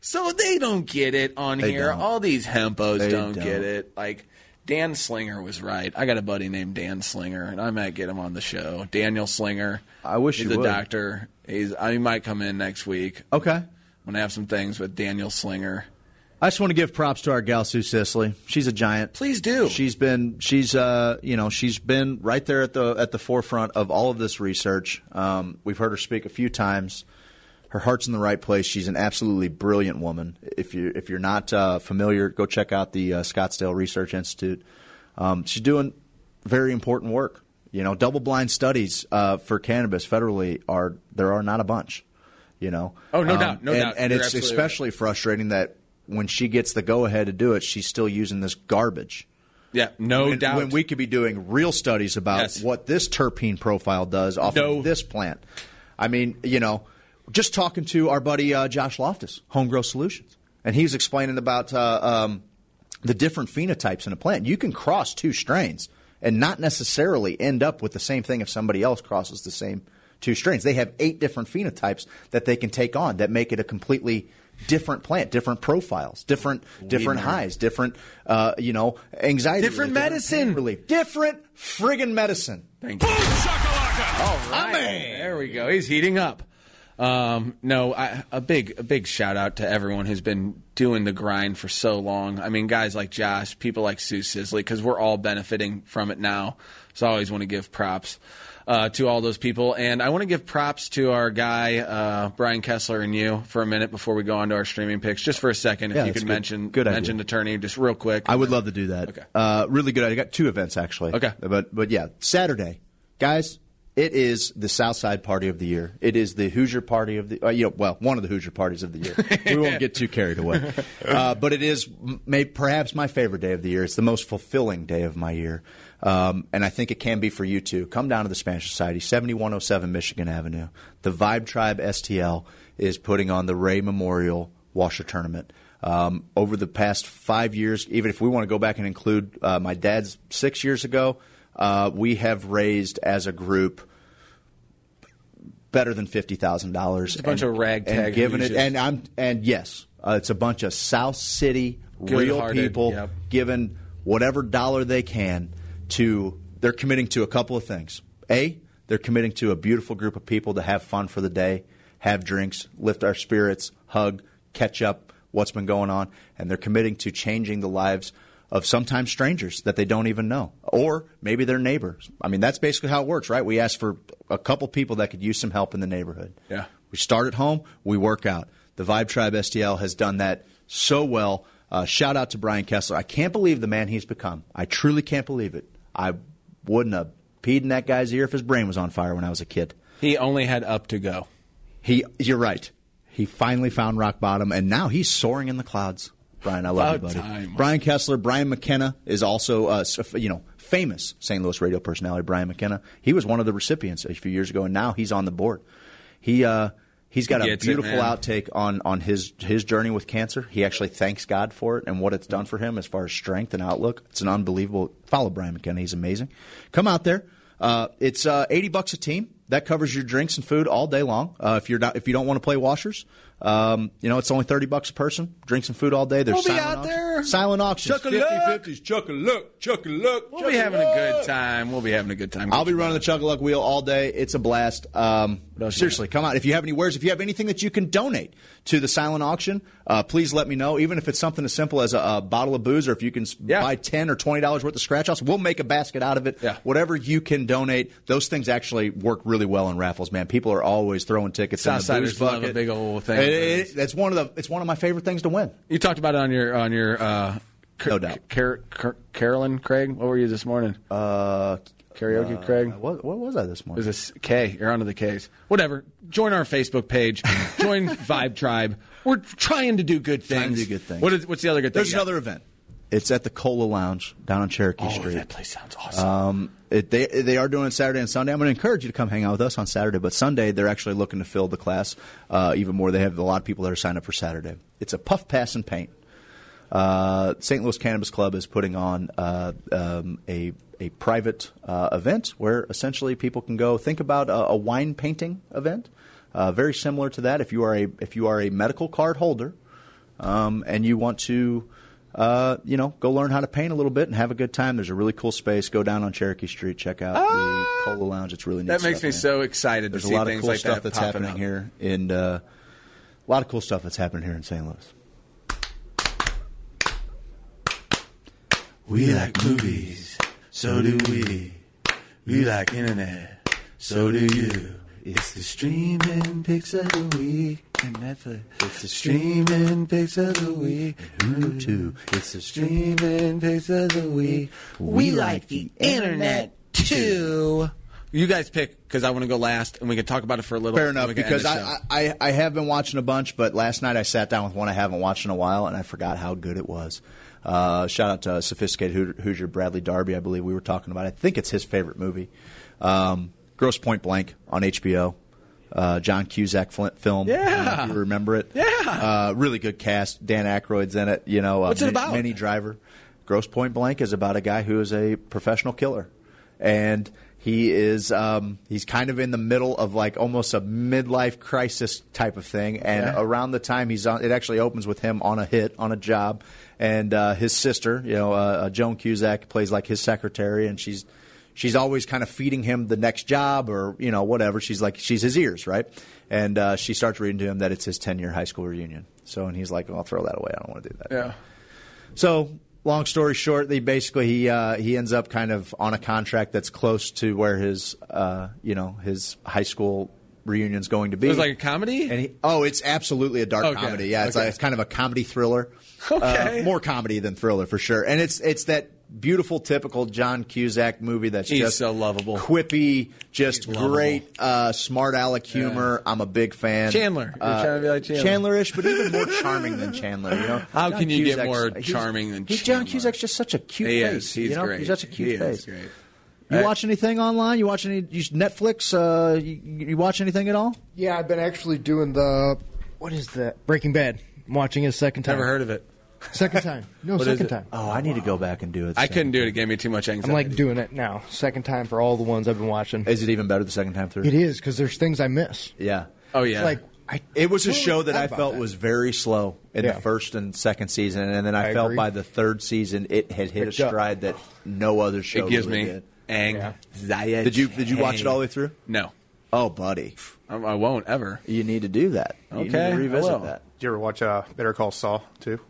So they don't get it on They here. don't. All these hempos They don't, don't. get it. Like Dan Slinger was right. I got a buddy named Dan Slinger, and I might get him on the show. Daniel Slinger. I wish he's you a would. doctor. He's. I he might come in next week. Okay. I'm gonna have some things with Daniel Slinger. I just want to give props to our gal Sue Sisley. She's a giant. Please do. She's been she's uh you know she's been right there at the at the forefront of all of this research. Um, we've heard her speak a few times. Her heart's in the right place. She's an absolutely brilliant woman. If you if you're not uh, familiar, go check out the uh, Scottsdale Research Institute. Um, she's doing very important work. You know, double blind studies uh, for cannabis federally are there are not a bunch. You know. Oh, no Um, doubt, no and, doubt. And You're it's especially frustrating that when she gets the go ahead to do it, she's still using this garbage. Yeah, no when, doubt. When we could be doing real studies about Yes. what this terpene profile does off No. of this plant. I mean, you know, just talking to our buddy uh, Josh Loftus, Homegrown Solutions, and he's explaining about uh, um, the different phenotypes in a plant. You can cross two strains and not necessarily end up with the same thing if somebody else crosses the same two strains. They have eight different phenotypes that they can take on that make it a completely different plant, different profiles, different different Winner. highs, different uh, you know anxiety, Different relief, medicine. pain relief, different friggin' medicine. Thank you. All right. There we go. He's heating up. Um, no, I, a big a big shout out to everyone who's been doing the grind for so long. I mean, guys like Josh, people like Sue Sisley, because we're all benefiting from it now. So I always want to give props uh, to all those people, and I want to give props to our guy uh, Brian Kessler and you for a minute before we go on to our streaming picks. Just for a second, if Yeah, you could good. mention Good idea. mention attorney just real quick. I would love to do that. Okay. Uh, really good. I got two events actually. Okay. But but yeah, Saturday, guys. It is the South Side Party of the year. It is the Hoosier Party of the uh, you know, well, one of the Hoosier parties of the year. <laughs> we won't get too carried away, uh, but it is m- may, perhaps my favorite day of the year. It's the most fulfilling day of my year, um, and I think it can be for you too. Come down to the Spanish Society, seventy one hundred seven Michigan Avenue. The Vibe Tribe STL is putting on the Ray Memorial Washer Tournament. Um, over the past five years, even if we want to go back and include uh, my dad's six years ago, uh, we have raised as a group better than fifty thousand dollars. It's a bunch of ragtag and given it, and I'm and yes, uh, it's a bunch of South City real Good-hearted, people yep. given whatever dollar they can to. They're committing to a couple of things. A, they're committing to a beautiful group of people to have fun for the day, have drinks, lift our spirits, hug, catch up what's been going on, and they're committing to changing the lives of sometimes strangers that they don't even know, or maybe their neighbors. I mean, that's basically how it works, right? We ask for a couple people that could use some help in the neighborhood. Yeah. We start at home, we work out. The Vibe Tribe STL has done that so well. Uh, shout out to Brian Kessler. I can't believe the man he's become. I truly can't believe it. I wouldn't have peed in that guy's ear if his brain was on fire when I was a kid. He only had up to go. He, you're right. He finally found rock bottom, and now he's soaring in the clouds. Brian, I love About you, buddy. time. Brian Kessler, Brian McKenna is also, uh, you know, famous St. Louis radio personality. Brian McKenna. He was one of the recipients a few years ago, and now he's on the board. He uh, he's got He a gets it, beautiful outtake on on his his journey with cancer. He actually thanks God for it and what it's done for him as far as strength and outlook. It's an unbelievable. Follow Brian McKenna. He's amazing. Come out there. Uh, it's uh, eighty bucks a team. That covers your drinks and food all day long. Uh, if you're not, if you don't want to play washers, um, you know it's only thirty bucks a person. Drink some food all day. There's We'll be silent out auctions. there. Silent auctions. Chuck a luck. 50-50s. Chuck a look. Chuck a look. We'll be having a good time. We'll be having a good time. I'll be running the Chuck a luck wheel all day. It's a blast. Um, seriously, come out. If you have any wares, if you have anything that you can donate to the silent auction, uh, please let me know. Even if it's something as simple as a, a bottle of booze, or if you can s buy ten or twenty dollars worth of scratch offs, we'll make a basket out of it. Whatever you can donate, those things actually work really well in raffles. Man, people are always throwing tickets in the Southsiders booze love a bucket. big old thing. It- it- that's one of the. It's one of my favorite things to win. You talked about it on your on your uh, no doubt. Car- Car- Carolyn Craig. What were you this morning? Uh, Karaoke uh, Craig. What, what was I this morning? Is this K? You're onto the K's. Whatever. Join our Facebook page. <laughs> Join Vibe Tribe. We're trying to do good things. Trying to do good things. What is, what's the other good thing? There's another event. It's at the Cola Lounge down on Cherokee Oh, Street. that place sounds awesome. Um, it, they they are doing it Saturday and Sunday. I'm going to encourage you to come hang out with us on Saturday, but Sunday they're actually looking to fill the class uh, even more. They have a lot of people that are signed up for Saturday. It's a puff, pass, and paint. Uh, St. Louis Cannabis Club is putting on uh, um, a a private uh, event where essentially people can go think about a, a wine painting event, uh, very similar to that. If you are a if you are a medical card holder um, and you want to, uh, you know, go learn how to paint a little bit and have a good time. There's a really cool space. Go down on Cherokee Street, check out the Cola Lounge. It's really neat. Ah! that makes stuff, me man. so excited There's to a see lot of things cool like stuff that that's happening up. here, and uh, a lot of cool stuff that's happening here in St. Louis. We like movies, so do we. We like internet, so do you. It's the streaming picks of the week and Netflix. It's the streaming picks of the week. Hulu too. It's the streaming picks of the week. We like the internet too. You guys pick because I want to go last, and we can talk about it for a little. Fair enough, we can end because I. I, I I have been watching a bunch, but last night I sat down with one I haven't watched in a while, and I forgot how good it was. Uh, shout out to Sophisticated Hoosier Bradley Darby, I believe we were talking about. I think it's his favorite movie. Um, Grosse Pointe Blank on HBO. Uh, John Cusack fl- film. Yeah. You remember it? Yeah. Uh, really good cast. Dan Aykroyd's in it. You know, uh, What's it about? Minnie Driver. Grosse Pointe Blank is about a guy who is a professional killer, and he is um, he's kind of in the middle of like almost a midlife crisis type of thing. And Yeah. around the time he's on, it actually opens with him on a hit on a job, and uh, his sister, you know, uh, uh, Joan Cusack plays like his secretary, and she's she's always kind of feeding him the next job or you know whatever. She's like she's his ears, right? And uh, she starts reading to him that it's his 10 year high school reunion. So and he's like, well, I'll throw that away. I don't want to do that. Yeah. So, long story short, they basically he uh, he ends up kind of on a contract that's close to where his uh, you know his high school reunion's going to be. It was like a comedy. And he, oh, it's absolutely a dark Okay. comedy. Yeah, it's, Okay. like, it's kind of a comedy thriller. Okay. Uh, more comedy than thriller for sure. And it's it's that beautiful, typical John Cusack movie that's He's just so lovable. quippy, just lovable. great, uh, smart aleck humor. I'm a big fan. Chandler. You're Uh, trying to be like Chandler. Chandler-ish, but even more charming than Chandler. You know, How John can you get more charming than he's John Chandler? Cusack's just such a cute He face. is. He's you know? great. He's such a cute He face. is great. You Uh, watch anything online? You watch any you, Netflix? Uh, you, you watch anything at all? Yeah, I've been actually doing the what is that? Breaking Bad. I'm watching it a second time. Never heard of it. Second time. No, What is second it? time. Oh, I need to go back and do it. I couldn't do it. It gave me too much anxiety. I'm like doing it now. Second time for all the ones I've been watching. Is it even better the second time through? It is because there's things I miss. Yeah. Oh yeah. It's like I. It was a totally show that forgot I about felt that. was very slow in Yeah. the first and second season, and then I, I felt agree. by the third season it had hit Picked a up. stride that no other show It gives really me did. anxiety. Did you did you watch it all the way through? No. Oh, buddy, I, I won't ever. you need to do that. You need Okay, to I revisit will. that. Did you ever watch uh, Better Call Saul too?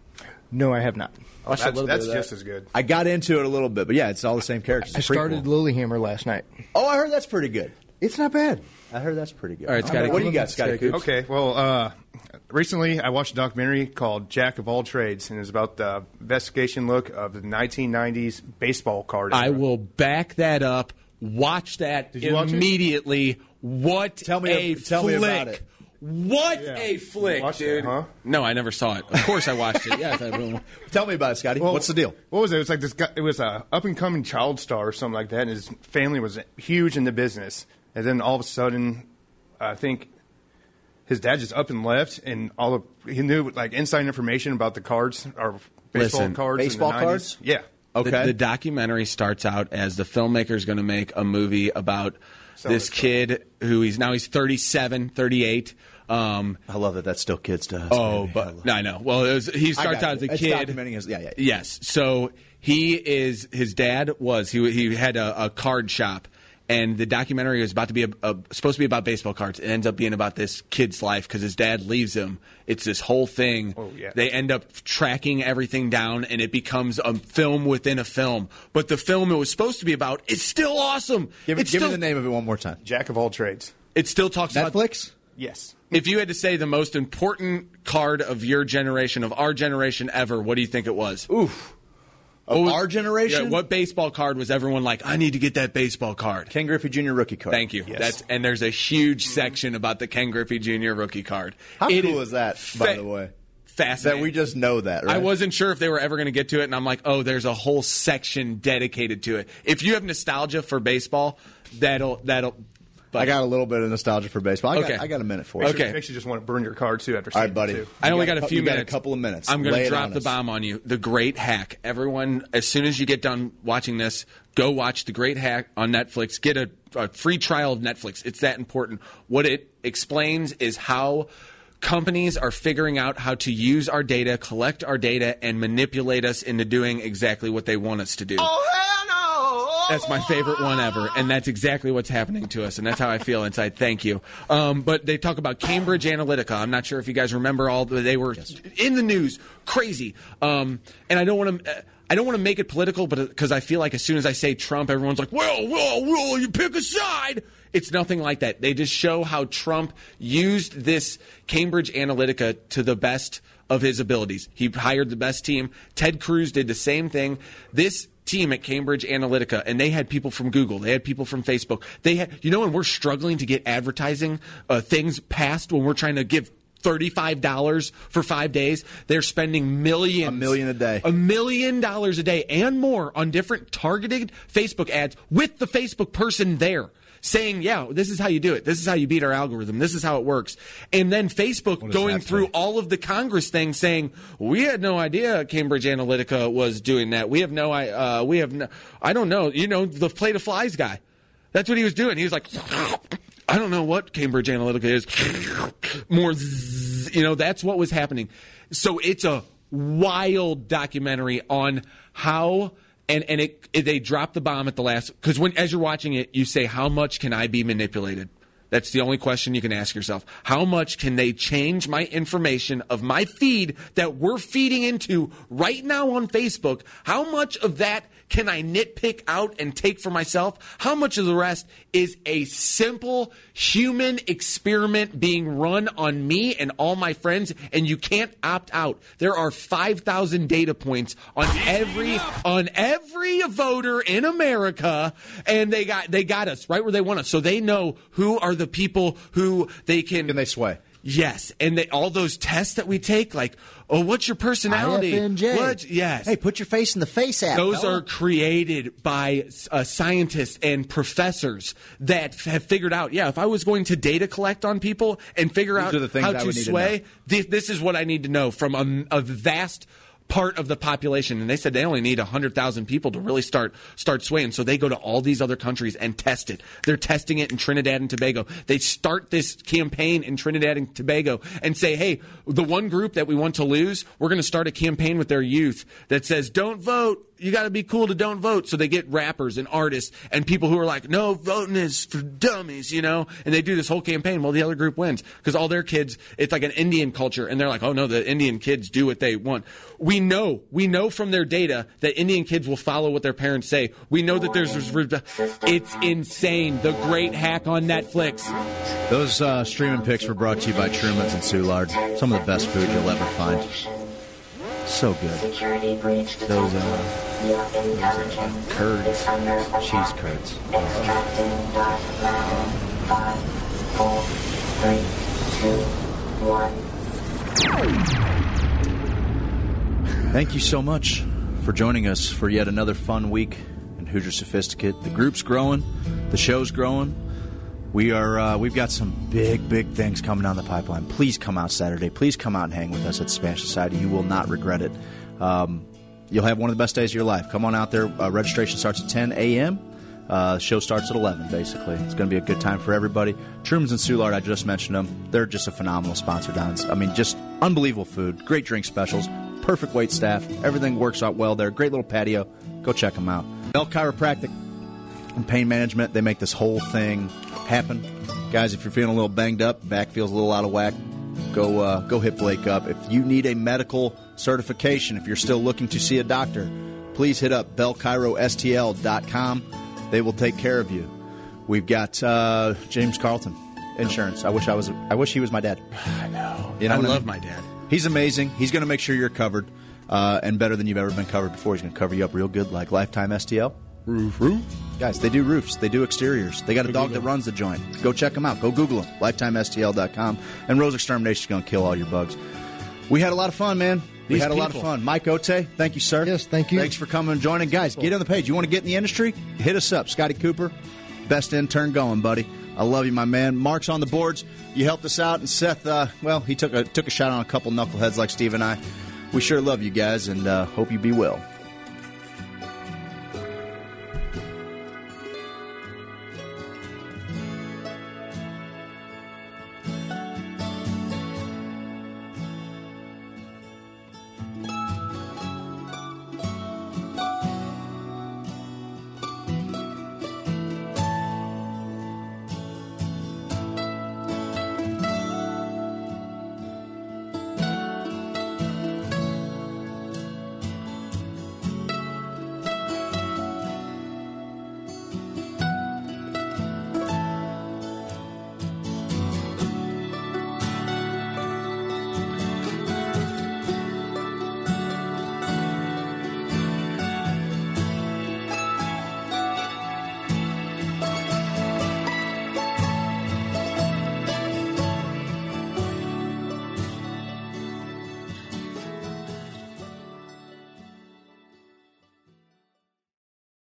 No, I have not. Oh, Watched a that's little bit that's of that. just as good. I got into it a little bit, but yeah, it's all the same characters. I It's a prequel. started Lilyhammer last night. Oh, I heard that's pretty good. It's not bad. I heard that's pretty good. All right, Scotty, What do you got, Scotty? Scotty Coops? Okay, well, uh, recently I watched a documentary called Jack of All Trades, and it's about the investigation look of the 1990s baseball card. I era. will back that up. Watch that Did you watch it? immediately. What Tell me- a tell flick. me about it. What Yeah. a flick, watched it, dude. huh? No, I never saw it. Of course I watched it. Yes, I will. <laughs> Tell me about it, Scotty. Well, What's the deal? What was it? It was like this guy. It was a up and coming child star or something like that, and his family was huge in the business. And then all of a sudden, I think his dad just up and left, and all of he knew like inside information about the cards or baseball Listen, cards. in the baseball 90s. cards? Yeah. Okay. The, the documentary starts out as the filmmaker is going to make a movie about this kid who he's now he's 37, 38. Um, I love that that's still kids to us. oh, baby. but no, I know. Well, it was, he starts out as a It's kid. documenting his- yeah, yeah. Yes. So he is his dad was he he had a, a card shop. And the documentary was about to be a, a, supposed to be about baseball cards. It ends up being about this kid's life because his dad leaves him. It's this whole thing. Oh, yeah. They end up tracking everything down, and it becomes a film within a film. But the film it was supposed to be about is still awesome. Give, me- it's give still, me the name of it one more time. Jack of all trades. It still talks about Netflix. Yes. If you had to say the most important card of your generation, of our generation ever, what do you think it was? Oof. Of was- our generation? Yeah, what baseball card was everyone like? I need to get that baseball card. Ken Griffey Jr. rookie card. Thank you. Yes. That's and there's a huge section about the Ken Griffey Jr. rookie card. How It cool is that, by the way? Fascinating. That we just know that, right? I wasn't sure if they were ever going to get to it, and I'm like, oh, there's a whole section dedicated to it. If you have nostalgia for baseball, that'll that'll. But I got a little bit of nostalgia for baseball. I, Okay. got, I got a minute for you. Okay. makes you just want to burn your card too after All seeing buddy. it. I only You got, a few you got minutes. a couple of minutes. I'm going to drop the us. bomb on you. The Great Hack. Everyone, as soon as you get done watching this, go watch The Great Hack on Netflix. Get a, a free trial of Netflix. It's that important. What it explains is how companies are figuring out how to use our data, collect our data, and manipulate us into doing exactly what they want us to do. Oh, That's my favorite one ever, and that's exactly what's happening to us, and that's how I feel inside. Thank you. Um, but they talk about Cambridge Analytica. I'm not sure if you guys remember all the, they were in the news, crazy. Um, and I don't want to. I don't want to make it political, but because I feel like as soon as I say Trump, everyone's like, "Well, well, well, you pick a side." It's nothing like that. They just show how Trump used this Cambridge Analytica to the best of his abilities. He hired the best team. Ted Cruz did the same thing. This team at Cambridge Analytica, and they had people from Google, they had people from Facebook. They had, you know, when we're struggling to get advertising uh, things passed, when we're trying to give thirty-five dollars for five days, they're spending millions, a million a day, a million dollars a day, and more on different targeted Facebook ads with the Facebook person there. Saying, yeah, this is how you do it. This is how you beat our algorithm. This is how it works. And then Facebook going through all of the Congress things saying, we had no idea Cambridge Analytica was doing that. We have no, I, uh, we have no, I don't know, you know, the plate of flies guy. That's what he was doing. He was like, <sniffs> I don't know what Cambridge Analytica is. <sniffs> More, zzz, you know, that's what was happening. So it's a wild documentary on how and and it, it they drop the bomb at the last because when as you're watching it, you say, "How much can I be manipulated?" That's the only question you can ask yourself. How much can they change my information of my feed that we're feeding into right now on Facebook? How much of that can I nitpick out and take for myself? How much of the rest is a simple human experiment being run on me and all my friends and you can't opt out. There are 5,000 data points on every on every voter in America and they got they got us right where they want us. So they know who are the people who they can Can they sway? Yes, and they, all those tests that we take, like, oh, what's your personality? IFNJ. What? Yes. Hey, put your face in the face app. Those fella. are created by uh, scientists and professors that have figured out. Yeah, if I was going to data collect on people and figure These out the how I to would need to sway, this, this is what I need to know from a, a vast part of the population. And they said they only need hundred thousand people to really start start swaying. So they go to all these other countries and test it. They're testing it in Trinidad and Tobago. They start this campaign in Trinidad and Tobago and say, hey, the one group that we want to lose, we're going to start a campaign with their youth that says, don't vote. You got to be cool to don't vote. So they get rappers and artists and people who are like, no, voting is for dummies, you know? And they do this whole campaign. Well, the other group wins because all their kids, it's like an Indian culture. And they're like, oh no, the Indian kids do what they want. We know, we know from their data that Indian kids will follow what their parents say. We know that there's, it's insane. The great hack on Netflix. Those uh, streaming picks were brought to you by Truman's and Soulard. Some of the best food you'll ever find. So good. Those, uh, curds, cheese curds. Thank you so much for joining us for yet another fun week in Who's Your Sophisticate. The group's growing, the show's growing. We are uh, we've got some big big things coming down the pipeline. Please come out Saturday. Please come out and hang with us at Spanish Society. You will not regret it. Um, you'll have one of the best days of your life. Come on out there. Uh, registration starts at 10 a.m. Uh, show starts at 11, basically. It's going to be a good time for everybody. Truman's and Soulard, I just mentioned them. They're just a phenomenal sponsor, Don. I mean, just unbelievable food, great drink specials, perfect wait staff. Everything works out well there. Great little patio. Go check them out. Bell Chiropractic and Pain Management, they make this whole thing happen. Guys, if you're feeling a little banged up, back feels a little out of whack, go uh, go hit Blake up. If you need a medical certification, if you're still looking to see a doctor, please hit up bellchirostl.com. They will take care of you. We've got uh, James Carlton Insurance. I wish I was. I wish he was my dad. <sighs> I know. You know I love mean? my dad. He's amazing. He's going to make sure you're covered uh, and better than you've ever been covered before. He's going to cover you up real good, like Lifetime STL. Roof, roof. Guys, they do roofs. They do exteriors. They got a dog that runs the joint. Go check them out. Go Google them. LifetimeSTL.com. And Rose Extermination is going to kill all your bugs. We had a lot of fun, man. We These had a lot of fun. Mike Ote, thank you, sir. Yes, thank you. Thanks for coming and joining. Guys, get on the page. You want to get in the industry? Hit us up. Scotty Cooper, best intern going, buddy. I love you, my man. Mark's on the boards. You helped us out, and Seth. Uh, well, he took a took a shot on a couple knuckleheads like Steve and I. We sure love you guys, and uh, hope you be well.